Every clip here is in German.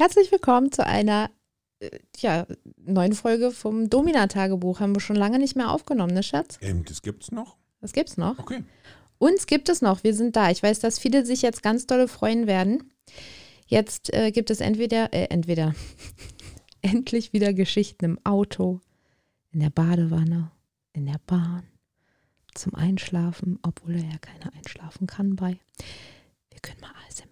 Herzlich willkommen zu einer äh, ja, neuen Folge vom Domina-Tagebuch. Haben wir schon lange nicht mehr aufgenommen, ne, Schatz? Ähm, das gibt's noch? Das gibt's noch. Okay. Uns gibt es noch. Wir sind da. Ich weiß, dass viele sich jetzt ganz dolle freuen werden. Jetzt äh, gibt es entweder, äh, entweder endlich wieder Geschichten im Auto, in der Badewanne, in der Bahn, zum Einschlafen, obwohl er ja keiner einschlafen kann bei. Wir können mal ASMR machen.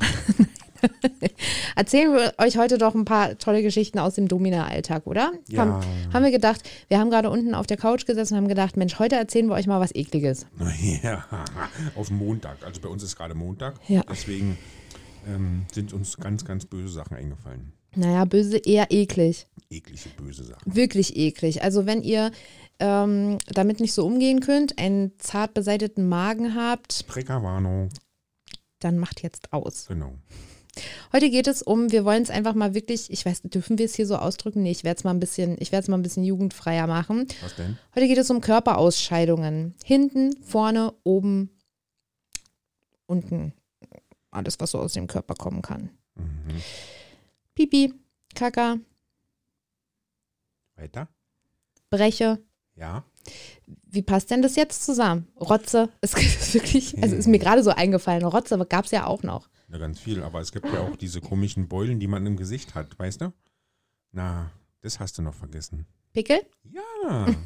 Erzählen wir euch heute doch ein paar tolle Geschichten aus dem Domina-Alltag, oder? Ja. Haben, haben wir gedacht, wir haben gerade unten auf der Couch gesessen und haben gedacht, Mensch, heute erzählen wir euch mal was Ekliges. Ja, auf Montag. Also bei uns ist gerade Montag. Ja. Deswegen ähm, sind uns ganz, ganz böse Sachen eingefallen. Naja, böse, eher eklig. Eklige, böse Sachen. Wirklich eklig. Also wenn ihr ähm, damit nicht so umgehen könnt, einen zart beseiteten Magen habt, Trägerwarnung. Dann macht jetzt aus. Genau. Heute geht es um, wir wollen es einfach mal wirklich, ich weiß, dürfen wir es hier so ausdrücken? Nee, ich werde es mal ein bisschen, ich werde es mal ein bisschen jugendfreier machen. Was denn? Heute geht es um Körperausscheidungen. Hinten, vorne, oben, unten. Alles, was so aus dem Körper kommen kann. Mhm. Pipi, Kaka, Weiter? Breche. Ja. Wie passt denn das jetzt zusammen? Rotze, es ist wirklich, also ist mir gerade so eingefallen. Rotze gab es ja auch noch. Ja, ganz viel. Aber es gibt ja auch diese komischen Beulen, die man im Gesicht hat, weißt du? Na, das hast du noch vergessen. Pickel? Ja.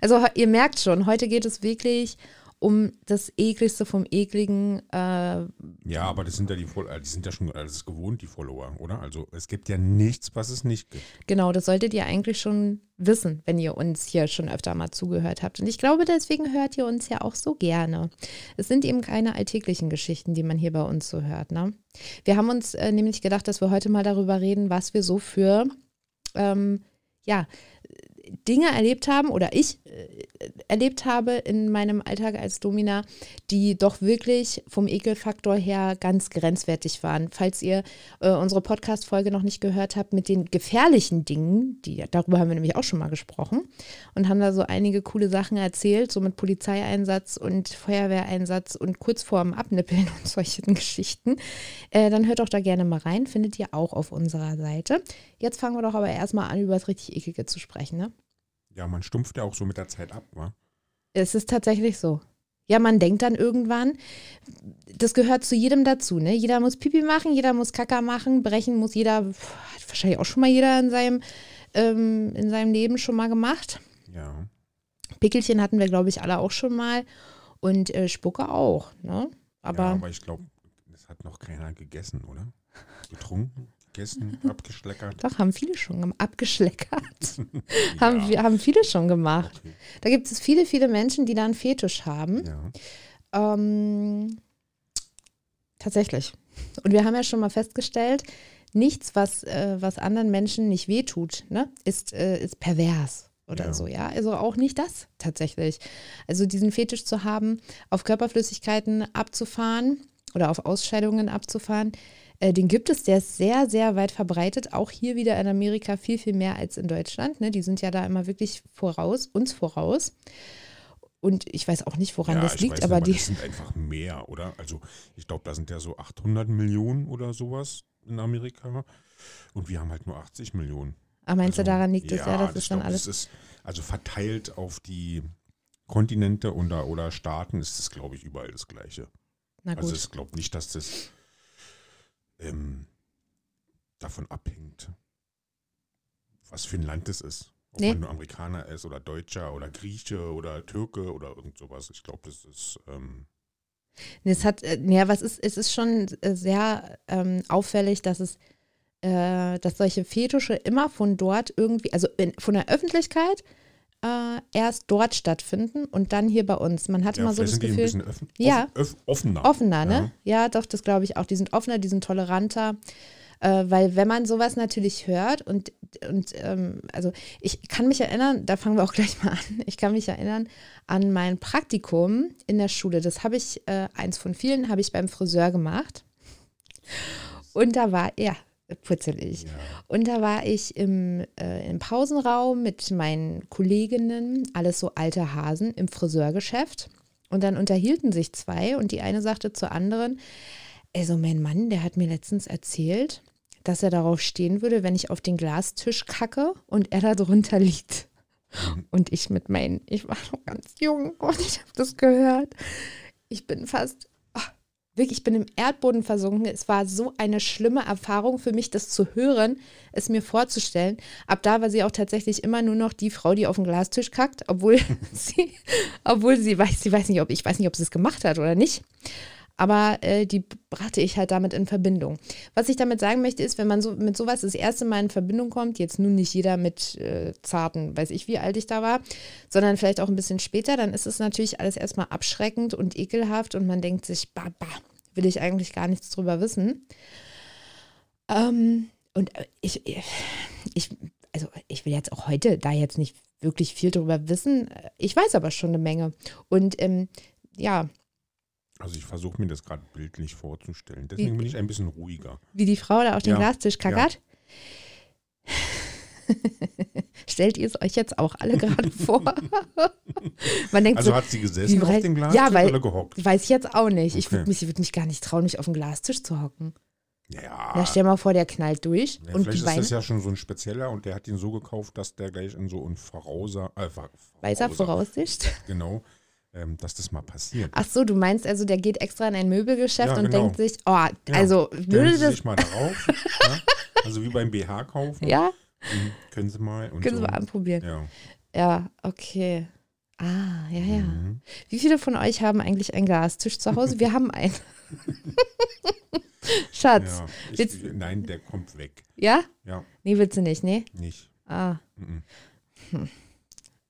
Also ihr merkt schon, heute geht es wirklich um das ekligste vom ekligen. Äh, ja, aber das sind ja die, äh, die sind ja schon alles gewohnt, die Follower, oder? Also es gibt ja nichts, was es nicht gibt. genau, das solltet ihr eigentlich schon wissen, wenn ihr uns hier schon öfter mal zugehört habt. Und ich glaube, deswegen hört ihr uns ja auch so gerne. Es sind eben keine alltäglichen Geschichten, die man hier bei uns so hört. Ne? Wir haben uns äh, nämlich gedacht, dass wir heute mal darüber reden, was wir so für ähm, ja, Dinge erlebt haben oder ich äh, erlebt habe in meinem Alltag als Domina, die doch wirklich vom Ekelfaktor her ganz grenzwertig waren. Falls ihr äh, unsere Podcast-Folge noch nicht gehört habt mit den gefährlichen Dingen, die, darüber haben wir nämlich auch schon mal gesprochen und haben da so einige coole Sachen erzählt, so mit Polizeieinsatz und Feuerwehreinsatz und kurz vorm Abnippeln und solchen Geschichten, äh, dann hört doch da gerne mal rein, findet ihr auch auf unserer Seite. Jetzt fangen wir doch aber erstmal an, über das richtig Eklige zu sprechen, ne? Ja, man stumpft ja auch so mit der Zeit ab, wa? Es ist tatsächlich so. Ja, man denkt dann irgendwann, das gehört zu jedem dazu, ne? Jeder muss Pipi machen, jeder muss Kaka machen, brechen muss jeder, hat wahrscheinlich auch schon mal jeder in seinem, ähm, in seinem Leben schon mal gemacht. Ja. Pickelchen hatten wir, glaube ich, alle auch schon mal. Und äh, Spucke auch, ne? Aber, ja, aber ich glaube, das hat noch keiner gegessen, oder? Getrunken, gegessen, abgeschleckert. doch, haben viele schon. Abgeschleckert. haben, Ja. wir, haben viele schon gemacht. Okay. Da gibt es viele, viele Menschen, die da einen Fetisch haben. Ja. Ähm, tatsächlich. Und wir haben ja schon mal festgestellt, nichts, was, äh, was anderen Menschen nicht wehtut, ne, ist, äh, ist pervers oder Ja. so, ja. Also auch nicht das tatsächlich. Also diesen Fetisch zu haben, auf Körperflüssigkeiten abzufahren oder auf Ausscheidungen abzufahren, äh, den gibt es, der ist sehr, sehr weit verbreitet. Auch hier wieder in Amerika viel, viel mehr als in Deutschland. Ne? Die sind ja da immer wirklich voraus, uns voraus. Und ich weiß auch nicht, woran ja, das liegt, weiß aber nicht, die. das sind einfach mehr, oder? Also ich glaube, da sind ja so 800 Millionen oder sowas in Amerika und wir haben halt nur 80 Millionen. Ah, meinst also, du, daran liegt es? Ja, das ich ist dann glaub, alles. Das ist also verteilt auf die Kontinente oder, oder Staaten ist es, glaube ich, überall das Gleiche. Na Also gut. ich glaube nicht, dass das ähm, davon abhängt, was für ein Land es ist. Ob Nee. man nur Amerikaner ist oder Deutscher oder Grieche oder Türke oder irgend sowas. Ich glaube, das ist ähm, es hat, äh, ja, was ist, es ist schon äh, sehr ähm, auffällig, dass es, äh, dass solche Fetische immer von dort irgendwie, also in, von der Öffentlichkeit äh, erst dort stattfinden und dann hier bei uns. Man hatte ja, mal so das sind die ein Gefühl, bisschen öffn, Ja. öff, offener. offener, ne? Ja, doch, das glaube ich auch. Die sind offener, die sind toleranter. Äh, weil wenn man sowas natürlich hört und, und ähm, also ich kann mich erinnern, da fangen wir auch gleich mal an, ich kann mich erinnern an mein Praktikum in der Schule. Das habe ich, äh, eins von vielen, habe ich beim Friseur gemacht. Und da war, ja, putzelig. Ja. Und da war ich im, äh, im Pausenraum mit meinen Kolleginnen, alles so alte Hasen, im Friseurgeschäft. Und dann unterhielten sich zwei und die eine sagte zur anderen, Also mein Mann, der hat mir letztens erzählt, dass er darauf stehen würde, wenn ich auf den Glastisch kacke und er da drunter liegt. Mhm. Und ich mit meinen, ich war noch ganz jung und ich habe das gehört. Ich bin fast, wirklich, ich bin im Erdboden versunken. Es war so eine schlimme Erfahrung für mich, das zu hören, es mir vorzustellen. Ab da war sie auch tatsächlich immer nur noch die Frau, die auf den Glastisch kackt, obwohl sie, obwohl sie weiß, sie weiß nicht, ob ich weiß nicht, ob sie es gemacht hat oder nicht aber äh, die brachte ich halt damit in Verbindung. Was ich damit sagen möchte, ist, wenn man so mit sowas das erste Mal in Verbindung kommt, jetzt nun nicht jeder mit äh, zarten, weiß ich, wie alt ich da war, sondern vielleicht auch ein bisschen später, dann ist es natürlich alles erstmal abschreckend und ekelhaft und man denkt sich, bah, bah, will ich eigentlich gar nichts drüber wissen. Ähm, und äh, ich, ich, also ich will jetzt auch heute da jetzt nicht wirklich viel drüber wissen. Ich weiß aber schon eine Menge. Und ähm, ja, Also ich versuche mir das gerade bildlich vorzustellen. Deswegen bin ich ein bisschen ruhiger. wie die Frau da auf den Ja, Glastisch kackert. Stellt ihr es euch jetzt auch alle gerade vor? Man denkt Also so, hat sie gesessen wie auf dem Glas Ja, weil- oder gehockt? weiß ich jetzt auch nicht. Ich Okay. würde mich, würd mich gar nicht trauen, mich auf den Glastisch zu hocken. Ja, Na, stell mal vor, der knallt durch ja und vielleicht die ist Beine. das ja schon so ein spezieller und der hat ihn so gekauft, dass der gleich in so ein Vorausser, äh, Ver- Weißer Voraussicht. Genau, ähm, dass das mal passiert. Ach so, du meinst also, der geht extra in ein Möbelgeschäft Ja, und genau. denkt sich, oh, also würde Sie das, sich mal darauf. ja? Also wie beim BH kaufen. ja, Mhm, Können Sie mal. Und können Sie so. mal anprobieren. Ja. Ja, okay. Ah, ja, ja. Mhm. Wie viele von euch haben eigentlich einen Glastisch zu Hause? Wir haben einen. Schatz. ja. Ich, Willst- nein, der kommt weg. Ja? Ja, Nee, willst du nicht, nee? nicht. Ah, Mhm.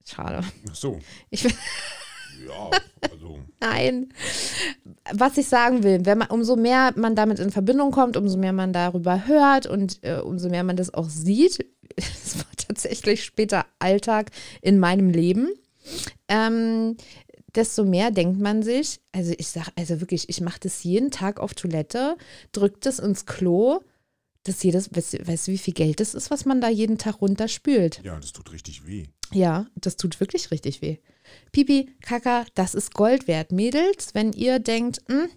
schade. Ach so. Ich will, Ja, also. nein. Was ich sagen will, wenn man, umso mehr man damit in Verbindung kommt, umso mehr man darüber hört und äh, umso mehr man das auch sieht, es war tatsächlich später Alltag in meinem Leben, ähm, desto mehr denkt man sich, also ich sag, also wirklich, ich mache das jeden Tag auf Toilette, drück das ins Klo, das jedes, weißt, du- weißt du, wie viel Geld das ist, was man da jeden Tag runterspült? Ja, das tut richtig weh. Ja, das tut wirklich richtig weh. Pipi, Kaka, das ist Gold wert. Mädels, wenn ihr denkt, hm,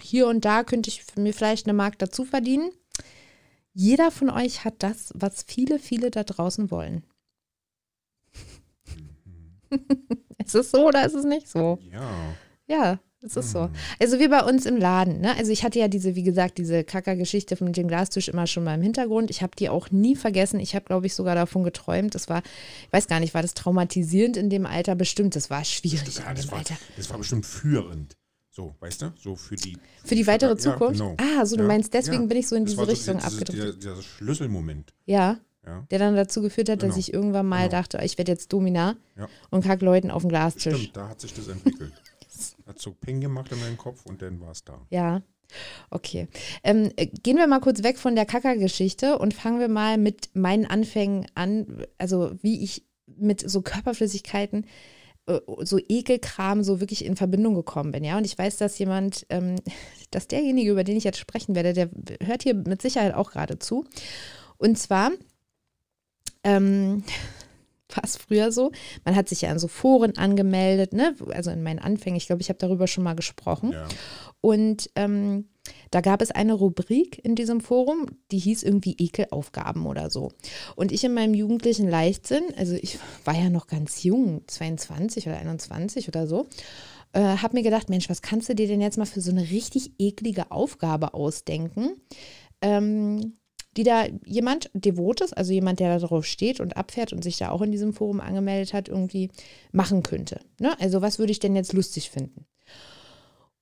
hier und da könnte ich mir vielleicht eine Mark dazu verdienen. Jeder von euch hat das, was viele, viele da draußen wollen. ist es so oder ist es nicht so? Ja. Ja, es ist so. Mhm. Also wie bei uns im Laden. Ne? Also ich hatte ja diese, wie gesagt, diese Kacker-Geschichte mit dem Glastisch immer schon mal im Hintergrund. Ich habe die auch nie vergessen. Ich habe, glaube ich, sogar davon geträumt. Das war, ich weiß gar nicht, war das traumatisierend in dem Alter? Bestimmt, das war schwierig Ja, in das, dem war, Alter. das war bestimmt führend. So, weißt du? So für die. Für die weitere Ja, Zukunft? genau. Ah, so du Ja, meinst, deswegen ja. bin ich so in Das diese so Richtung dieser- abgedriftet. Dieser, dieser Schlüsselmoment. Ja, Ja. der dann dazu geführt hat, dass Genau. ich irgendwann mal Genau. dachte, ich werde jetzt Domina Ja. und kack Leuten auf den Glastisch. Stimmt, da hat sich das entwickelt. Hat so Ping gemacht in meinem Kopf und dann war es da. Ja, okay. Ähm, äh, gehen wir mal kurz weg von der Kacker-Geschichte und fangen wir mal mit meinen Anfängen an, also wie ich mit so Körperflüssigkeiten, äh, so Ekelkram so wirklich in Verbindung gekommen bin, ja. Und ich weiß, dass jemand, ähm, dass derjenige, über den ich jetzt sprechen werde, der hört hier mit Sicherheit auch gerade zu. Und zwar ähm, war es früher so, man hat sich ja in so Foren angemeldet, ne? Also in meinen Anfängen, ich glaube, ich habe darüber schon mal gesprochen. Ja. Und ähm, da gab es eine Rubrik in diesem Forum, die hieß irgendwie Ekelaufgaben oder so. Und ich in meinem jugendlichen Leichtsinn, also ich war ja noch ganz jung, 22 oder 21 oder so, äh, habe mir gedacht, Mensch, was kannst du dir denn jetzt mal für so eine richtig eklige Aufgabe ausdenken? Ähm, die da jemand Devotes, also jemand, der da drauf steht und abfährt und sich da auch in diesem Forum angemeldet hat, irgendwie machen könnte. Ne? Also was würde ich denn jetzt lustig finden?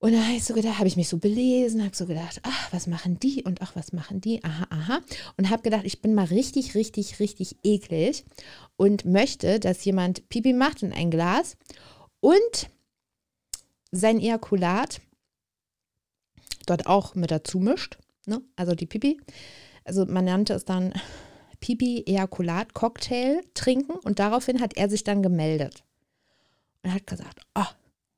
Und da habe ich so gedacht, habe ich mich so belesen, habe so gedacht, ach, was machen die und ach, was machen die, aha, aha. Und habe gedacht, ich bin mal richtig, richtig, richtig eklig und möchte, dass jemand Pipi macht in ein Glas und sein Ejakulat dort auch mit dazu mischt, ne? also die Pipi. Also man nannte es dann Pipi-Ejakulat-Cocktail trinken und daraufhin hat er sich dann gemeldet und hat gesagt, oh,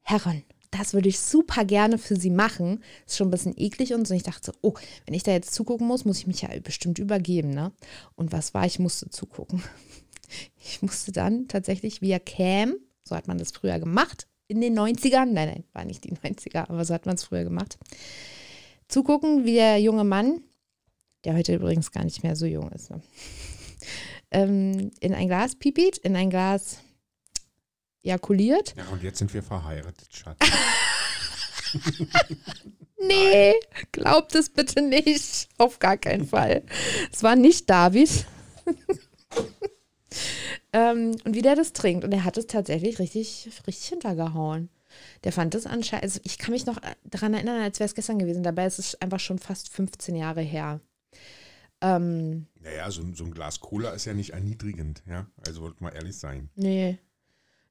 Herren, das würde ich super gerne für Sie machen. Ist schon ein bisschen eklig und so. Ich dachte so, oh, wenn ich da jetzt zugucken muss, muss ich mich ja bestimmt übergeben, ne? Und was war? Ich musste zugucken. Ich musste dann tatsächlich via Cam, so hat man das früher gemacht, in den 90ern, nein, nein, war nicht die 90er, aber so hat man es früher gemacht, zugucken, wie der junge Mann, der heute übrigens gar nicht mehr so jung ist, ne? ähm, in ein Glas pipit, in ein Glas ejakuliert. Ja, und jetzt sind wir verheiratet, Schatz. nee, glaubt es bitte nicht. Auf gar keinen Fall. Es war nicht David. ähm, und wie der das trinkt. Und er hat es tatsächlich richtig, richtig hintergehauen. Der fand das anscheinend, also ich kann mich noch daran erinnern, als wäre es gestern gewesen. Dabei ist es einfach schon fast 15 Jahre her. Ähm, naja, so, so ein Glas Cola ist ja nicht erniedrigend, ja. Also wollte mal ehrlich sein. Nee.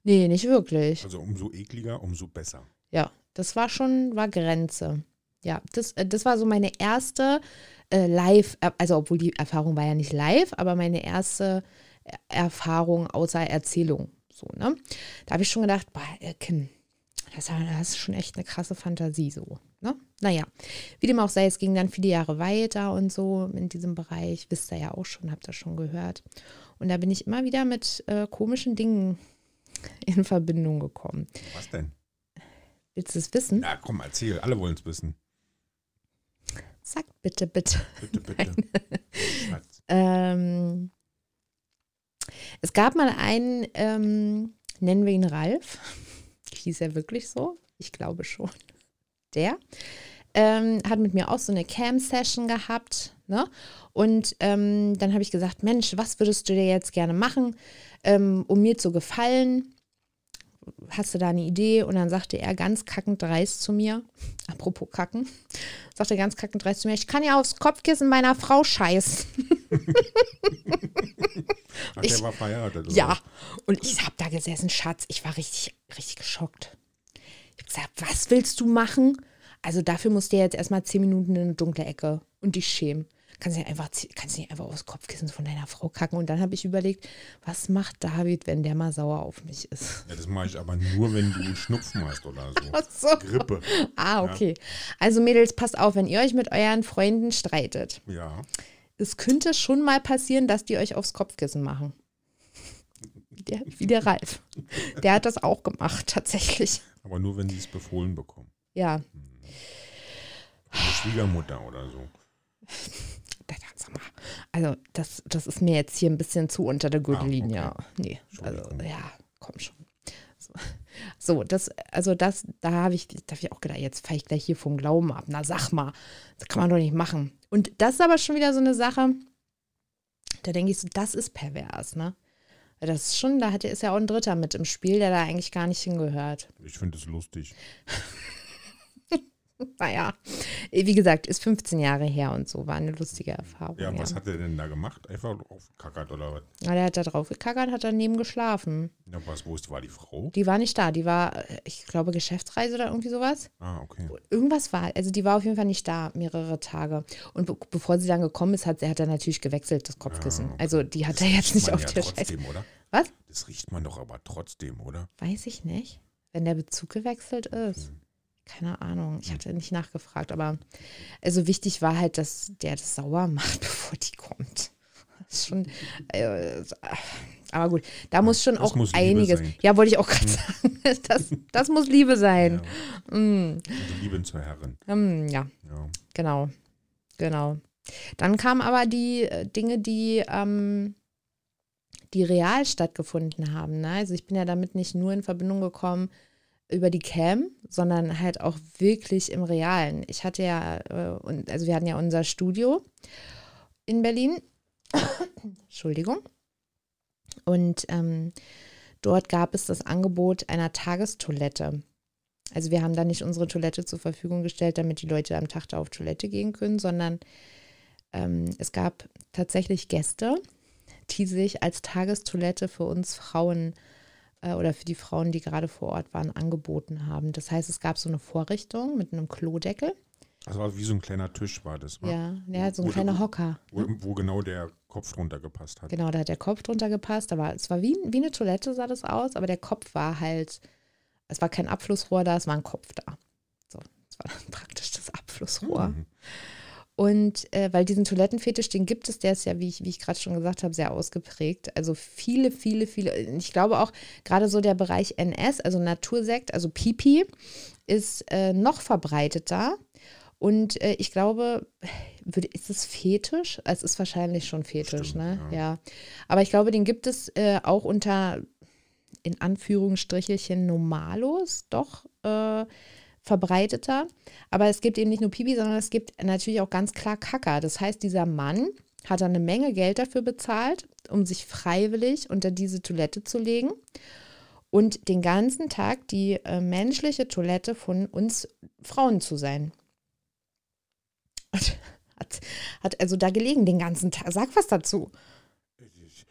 Nee, nicht wirklich. Also umso ekliger, umso besser. Ja, das war schon, war Grenze. Ja, das, äh, das war so meine erste äh, Live, äh, also obwohl die Erfahrung war ja nicht live, aber meine erste Erfahrung außer Erzählung. So, ne? Da habe ich schon gedacht, boah, äh, Kim, das, ist schon echt eine krasse Fantasie so. Ne? Naja, wie dem auch sei, es ging dann viele Jahre weiter und so in diesem Bereich. Wisst ihr ja auch schon, habt ihr schon gehört. Und da bin ich immer wieder mit äh, komischen Dingen in Verbindung gekommen. Was denn? Willst du es wissen? Ja, komm, erzähl. Alle wollen es wissen. Sag bitte, bitte. Bitte, bitte. ähm, es gab mal einen, ähm, nennen wir ihn Ralf. Hieß er wirklich so? Ich glaube schon. Der ähm, hat mit mir auch so eine Cam-Session gehabt. Ne? Und ähm, dann habe ich gesagt, Mensch, was würdest du dir jetzt gerne machen, ähm, um mir zu gefallen? Hast du da eine Idee? Und dann sagte er ganz kackend dreist zu mir, apropos kacken, sagte ganz kackend dreist zu mir, ich kann ja aufs Kopfkissen meiner Frau scheißen. Ach, ich, der war verheiratet. Oder? Ja, und ich habe da gesessen, Schatz, ich war richtig, richtig geschockt. Ich habe gesagt, was willst du machen? Also dafür musst du jetzt erstmal zehn Minuten in eine dunkle Ecke und dich schämen kannst nicht einfach, kannst nicht einfach aufs Kopfkissen von deiner Frau kacken. Und dann habe ich überlegt, was macht David, wenn der mal sauer auf mich ist? Ja, das mache ich aber nur, wenn du Schnupfen hast oder so. so. Grippe. Ah, okay. Ja. Also Mädels, passt auf, wenn ihr euch mit euren Freunden streitet. Ja. Es könnte schon mal passieren, dass die euch aufs Kopfkissen machen. Der, wie der Ralf. Der hat das auch gemacht, tatsächlich. Aber nur, wenn sie es befohlen bekommen. Ja. Hm. Eine Schwiegermutter oder so. Also, das, das ist mir jetzt hier ein bisschen zu unter der Gürtellinie. Ah, okay. Nee, also, ja, komm schon. So, so das, also das, da habe ich, da hab ich auch gedacht, jetzt fahre ich gleich hier vom Glauben ab. Na, sag mal, das kann man doch nicht machen. Und das ist aber schon wieder so eine Sache, da denke ich so, das ist pervers, ne? Das ist schon, da hat, ist ja auch ein Dritter mit im Spiel, der da eigentlich gar nicht hingehört. Ich finde es lustig. naja, wie gesagt, ist 15 Jahre her und so, war eine lustige Erfahrung. Ja, was hat er denn da gemacht? Einfach aufgekackert oder was? Na, der hat da drauf gekackert, hat daneben geschlafen. Ja, was, wo ist, war die Frau? Die war nicht da, die war, ich glaube, Geschäftsreise oder irgendwie sowas. Ah, okay. Irgendwas war, also die war auf jeden Fall nicht da, mehrere Tage. Und be bevor sie dann gekommen ist, hat, hat er natürlich gewechselt, das Kopfkissen. Ja, okay. Also die hat das er jetzt nicht auf ja der trotzdem, Scheiße. oder? Was? Das riecht man doch aber trotzdem, oder? Weiß ich nicht. Wenn der Bezug gewechselt ist. Hm. Keine Ahnung, ich hm. hatte nicht nachgefragt, aber also wichtig war halt, dass der das sauer macht, bevor die kommt. Das ist schon, äh, aber gut, da muss schon das auch muss einiges. Ja, wollte ich auch gerade hm. sagen. Das, das muss Liebe sein. Ja. Mm. Also Liebe zur Herrin. Mm, ja. ja, genau, genau. Dann kamen aber die äh, Dinge, die ähm, die real stattgefunden haben. Ne? Also ich bin ja damit nicht nur in Verbindung gekommen über die Cam, sondern halt auch wirklich im Realen. Ich hatte ja, äh, also wir hatten ja unser Studio in Berlin. Entschuldigung. Und ähm, dort gab es das Angebot einer Tagestoilette. Also wir haben da nicht unsere Toilette zur Verfügung gestellt, damit die Leute am Tag da auf Toilette gehen können, sondern ähm, es gab tatsächlich Gäste, die sich als Tagestoilette für uns Frauen äh, oder für die Frauen, die gerade vor Ort waren, angeboten haben. Das heißt, es gab so eine Vorrichtung mit einem Klodeckel. Also wie so ein kleiner Tisch war das, wa? Ja, ja so ein wo, kleiner Hocker. Wo, ne? wo, genau der Kopf drunter gepasst hat. Genau, da hat der Kopf drunter gepasst. Aber es war wie, wie eine Toilette, sah das aus, aber der Kopf war halt, es war kein Abflussrohr da, es war ein Kopf da. So, es war praktisch das Abflussrohr. Mhm. Und äh, weil diesen Toilettenfetisch, den gibt es, der ist ja, wie ich, wie ich gerade schon gesagt habe, sehr ausgeprägt. Also viele, viele, viele. Ich glaube auch gerade so der Bereich NS, also Natursekt, also Pipi, ist äh, noch verbreiteter. Und äh, ich glaube, würde, ist es Fetisch? Es ist wahrscheinlich schon Fetisch, Stimmt, ne? ja. Ja. Aber ich glaube, den gibt es äh, auch unter, in Anführungsstrichelchen, Normalos, doch äh, verbreiteter. Aber es gibt eben nicht nur Pipi, sondern es gibt natürlich auch ganz klar Kacker. Das heißt, dieser Mann hat eine Menge Geld dafür bezahlt, um sich freiwillig unter diese Toilette zu legen und den ganzen Tag die äh, menschliche Toilette von uns Frauen zu sein. Und hat, hat also da gelegen den ganzen Tag. Sag was dazu. Ich,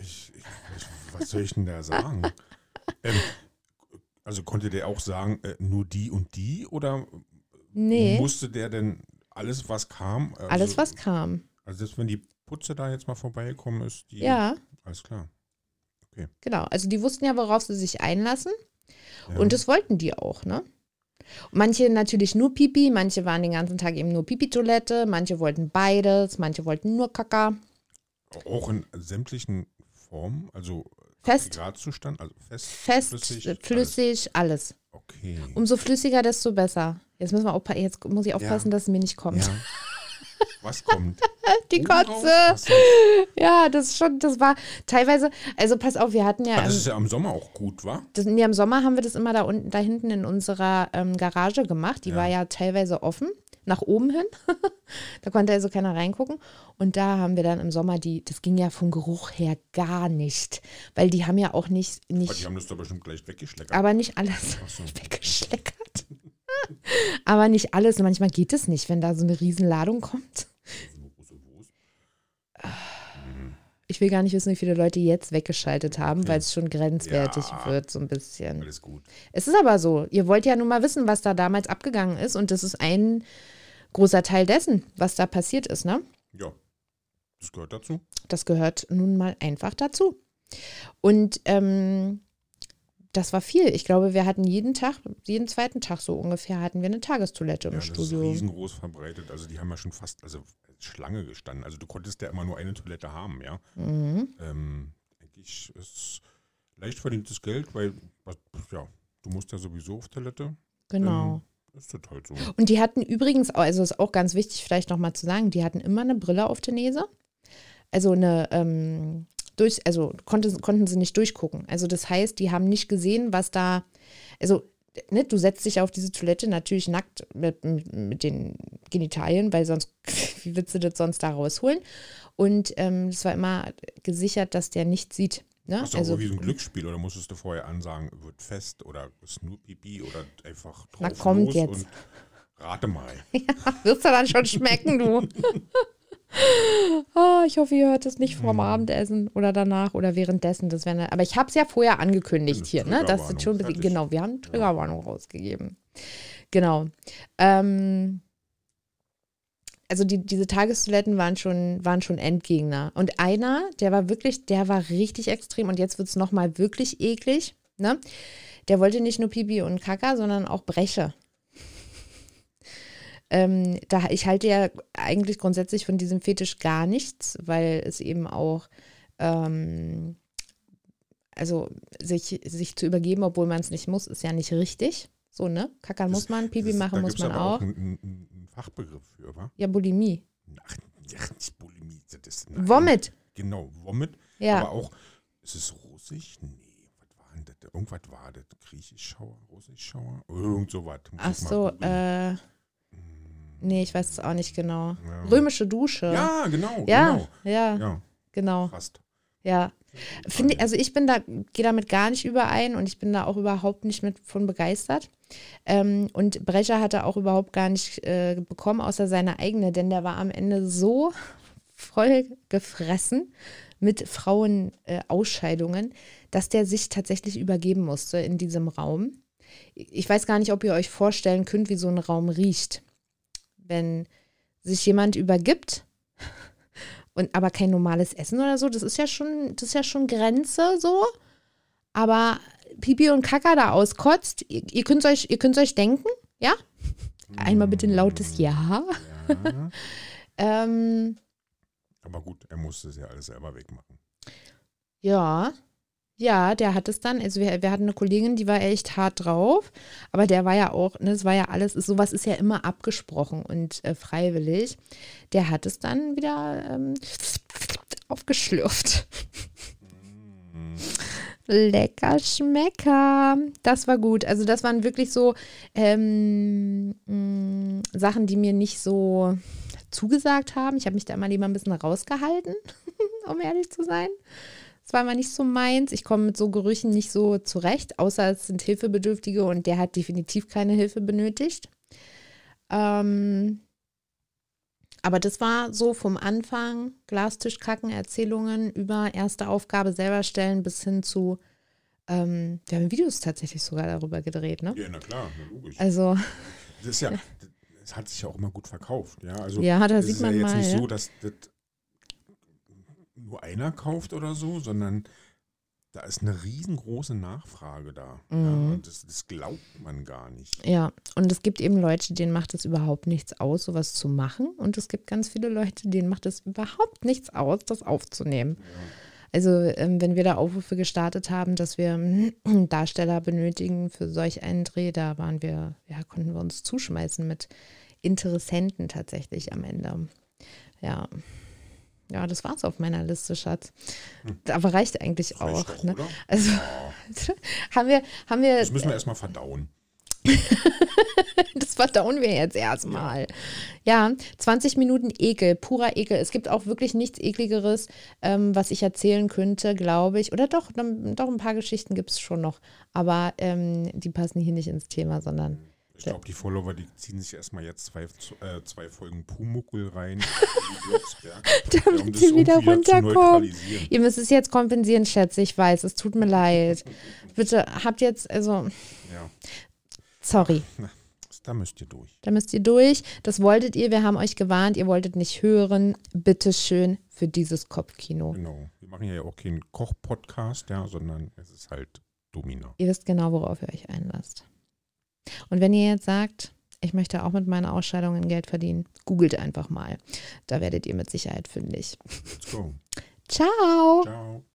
ich, ich, was soll ich denn da sagen? ähm, also konnte der auch sagen, äh, nur die und die oder Nee, musste der denn alles, was kam? Also, alles was kam. Also selbst wenn die Putze da jetzt mal vorbeigekommen ist, die. Ja, Alles klar. genau. Also die wussten ja, worauf sie sich einlassen. Ja. Und das wollten die auch, ne? Manche natürlich nur Pipi, manche waren den ganzen Tag eben nur Pipi-Toilette, manche wollten beides, manche wollten nur Kaka. auch in sämtlichen Formen, also Fest, Gradzustand, also fest, fest, flüssig, flüssig, flüssig alles. Okay. Umso flüssiger, desto besser. Jetzt müssen wir aufpa- jetzt muss ich aufpassen, dass es mir nicht kommt. Ja. Was kommt? Die drauf? Kotze. So. Ja, das ist schon, das war teilweise, also pass auf, wir hatten ja, Ah, das ist ja im Sommer auch gut, wa? das, nee, im Sommer haben wir das immer da unten, da hinten in unserer ähm, Garage gemacht. Die Ja. war ja teilweise offen, nach oben hin. da konnte also keiner reingucken. Und da haben wir dann im Sommer die, das ging ja vom Geruch her gar nicht. Weil die haben ja auch nicht, Aber die nicht haben das da bestimmt gleich weggeschleckert. aber nicht alles so. weggeschleckert. aber nicht alles. Manchmal geht es nicht, wenn da so eine Riesenladung kommt. Ich will gar nicht wissen, wie viele Leute jetzt weggeschaltet haben, weil es schon grenzwertig Ja. wird, so ein bisschen. Alles gut. Es ist aber so. Ihr wollt ja nun mal wissen, was da damals abgegangen ist. Und das ist ein großer Teil dessen, was da passiert ist, ne? Ja. Das gehört dazu. Das gehört nun mal einfach dazu. Und ähm, das war viel. Ich glaube, wir hatten jeden Tag, jeden zweiten Tag so ungefähr, hatten wir eine Tagestoilette im Ja, das ist Studio. riesengroß verbreitet. Also die haben ja schon fast, also Schlange gestanden. Also du konntest ja immer nur eine Toilette haben, ja. Mhm. Ähm, eigentlich ist leicht verdientes Geld, weil, ja, du musst ja sowieso auf Toilette. Genau. Ähm, ist das halt so. Und die hatten übrigens, also ist auch ganz wichtig, vielleicht nochmal zu sagen, die hatten immer eine Brille auf der Nase. Also eine, ähm, durch, also konnte, konnten sie nicht durchgucken. Also das heißt, die haben nicht gesehen, was da, also ne, du setzt dich auf diese Toilette natürlich nackt mit, mit, den Genitalien, weil sonst, wie willst du das sonst da rausholen? Und ähm, es war immer gesichert, dass der nicht sieht. Ne? Hast du Also wie so ein Glücksspiel oder musstest du vorher ansagen, wird fest oder ist Pipi oder einfach drauf Na, kommt jetzt. und rate mal. Wirst du dann schon schmecken, du. Ah, ich hoffe, ihr hört es nicht vorm Abendessen oder danach oder währenddessen. Das wäre, aber ich habe es ja vorher angekündigt hier, ne? Das ist schon fertig. genau. Wir haben Triggerwarnung rausgegeben. Genau. Ähm, also die, diese Tagestoiletten waren schon, waren schon Endgegner. Und einer, der war wirklich, der war richtig extrem und jetzt wird es nochmal wirklich eklig. Ne? Der wollte nicht nur Pipi und Kaka, sondern auch Breche. Ähm, da, ich halte ja eigentlich grundsätzlich von diesem Fetisch gar nichts, weil es eben auch, ähm, also sich, sich zu übergeben, obwohl man es nicht muss, ist ja nicht richtig. So, ne? Kackern muss man, Pipi Das- machen muss man aber auch. einen, Fachbegriff für, wa? Ja, Bulimie. Ach, ja, nicht Bulimie. Das ist, nein. Vomit. Genau, Vomit. Ja. Aber auch, ist es Russisch? Nee, was war denn das? Irgendwas war das. Griechischschauer, Russischschauer? Irgend sowas. Muss Ach so, äh, nee, ich weiß es auch nicht genau. Ja. Römische Dusche. Ja, genau, ja, genau. ja, Ja, genau. fast. Ja. Finde, also ich bin da, gehe damit gar nicht überein und ich bin da auch überhaupt nicht mit von begeistert. Ähm, und Brecher hatte auch überhaupt gar nicht äh, bekommen, außer seine eigene, denn der war am Ende so voll gefressen mit Frauenausscheidungen, dass der sich tatsächlich übergeben musste in diesem Raum. Ich weiß gar nicht, ob ihr euch vorstellen könnt, wie so ein Raum riecht. Wenn sich jemand übergibt und aber kein normales Essen oder so, das ist ja schon, das ist ja schon Grenze so. Aber Pipi und Kaka da auskotzt, ihr, ihr könnt euch, ihr könnt euch denken, ja? Einmal bitte ein lautes Ja. Ja. Ähm, Aber gut, er musste es ja alles selber wegmachen. ja, ja, der hat es dann, also wir, wir hatten eine Kollegin, die war echt hart drauf, aber der war ja auch, ne, es war ja alles, sowas ist ja immer abgesprochen und äh, freiwillig. Der hat es dann wieder ähm, aufgeschlürft. Mm. Lecker Schmecker. Das war gut. Also das waren wirklich so ähm, mh, Sachen, die mir nicht so zugesagt haben. Ich habe mich da immer lieber ein bisschen rausgehalten, um ehrlich zu sein. Das war immer nicht so meins. Ich komme mit so Gerüchen nicht so zurecht, außer es sind Hilfebedürftige und der hat definitiv keine Hilfe benötigt. Ähm, aber das war so vom Anfang, Glastischkacken, Erzählungen über erste Aufgabe selber stellen bis hin zu, ähm, wir haben Videos tatsächlich sogar darüber gedreht, ne? Ja, na klar, na logisch. Also, Das ist ja, das hat sich ja auch immer gut verkauft. Ja, also ja, da es sieht ist ja man jetzt mal. nicht Ja? so, dass das nur einer kauft oder so, sondern da ist eine riesengroße Nachfrage da. Ja, Mhm. und das, das glaubt man gar nicht. Ja, und es gibt eben Leute, denen macht es überhaupt nichts aus, sowas zu machen. Und es gibt ganz viele Leute, denen macht es überhaupt nichts aus, das aufzunehmen. Also, ähm, wenn wir da Aufrufe gestartet haben, dass wir ähm, Darsteller benötigen für solch einen Dreh, da waren wir, ja, konnten wir uns zuschmeißen mit Interessenten tatsächlich am Ende. Ja. Ja, das war's auf meiner Liste, Schatz. Aber reicht eigentlich. Reicht auch. doch, ne? Also, Ja, haben wir, haben wir das müssen wir erstmal verdauen. Das verdauen wir jetzt erstmal. Ja, 20 Minuten Ekel, purer Ekel. Es gibt auch wirklich nichts Ekligeres, ähm, was ich erzählen könnte, glaube ich. Oder doch, dann- doch ein paar Geschichten gibt es schon noch. Aber ähm, die passen hier nicht ins Thema, sondern Ich glaube, die Follower, die ziehen sich erstmal jetzt zwei, äh, zwei Folgen Pumuckel rein. Damit sie wieder runterkommen. ihr müsst es jetzt kompensieren, Schätze. Ich weiß, es tut mir leid. Bitte habt jetzt, also, Ja, sorry. da müsst ihr durch. Da müsst ihr durch. Das wolltet ihr. Wir haben euch gewarnt. Ihr wolltet nicht hören. Bitte schön für dieses Kopfkino. Genau. Wir machen ja auch keinen Koch-Podcast, ja, sondern es ist halt Domina. Ihr wisst genau, worauf ihr euch einlasst. Und wenn ihr jetzt sagt, ich möchte auch mit meiner Ausscheidungen Geld verdienen, googelt einfach mal. Da werdet ihr mit Sicherheit fündig. Let's go. Ciao! Ciao.